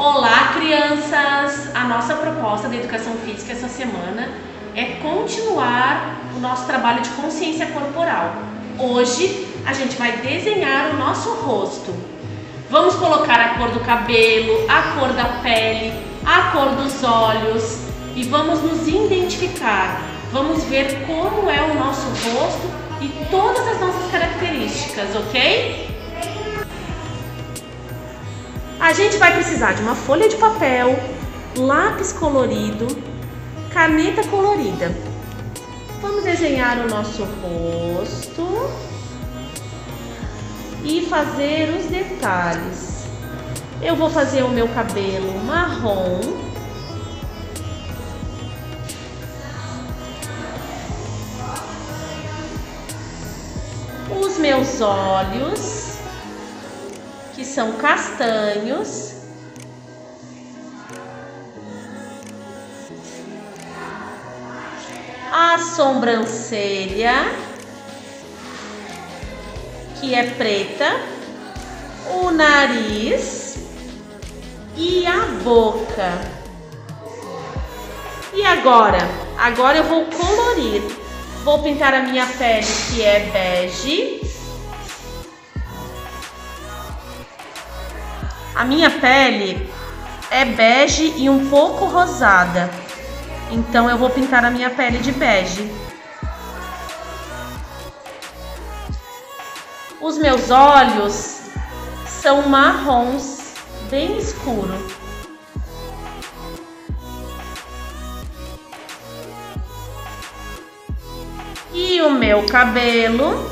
Olá, crianças! A nossa proposta da educação física essa semana é continuar o nosso trabalho de consciência corporal. Hoje a gente vai desenhar o nosso rosto. Vamos colocar a cor do cabelo, a cor da pele, a cor dos olhos e vamos nos identificar. Vamos ver como é o nosso rosto e todas as nossas características, ok? A gente vai precisar de uma folha de papel, lápis colorido, caneta colorida. Vamos desenhar o nosso rosto e fazer os detalhes. Eu vou fazer o meu cabelo marrom. Os meus olhos que são castanhos. A sobrancelha, que é preta, o nariz e a boca. E agora? Agora eu vou colorir. Vou pintar a minha pele, que é bege. A minha pele é bege e um pouco rosada. Então eu vou pintar a minha pele de bege. Os meus olhos são marrons, bem escuro. E o meu cabelo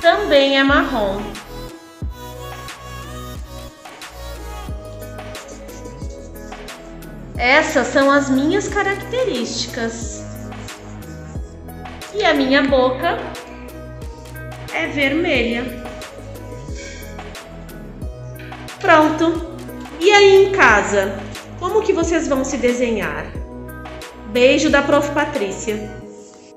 também é marrom. Essas são as minhas características. E a minha boca é vermelha. Pronto. E aí em casa, como que vocês vão se desenhar? Beijo da Prof. Patrícia.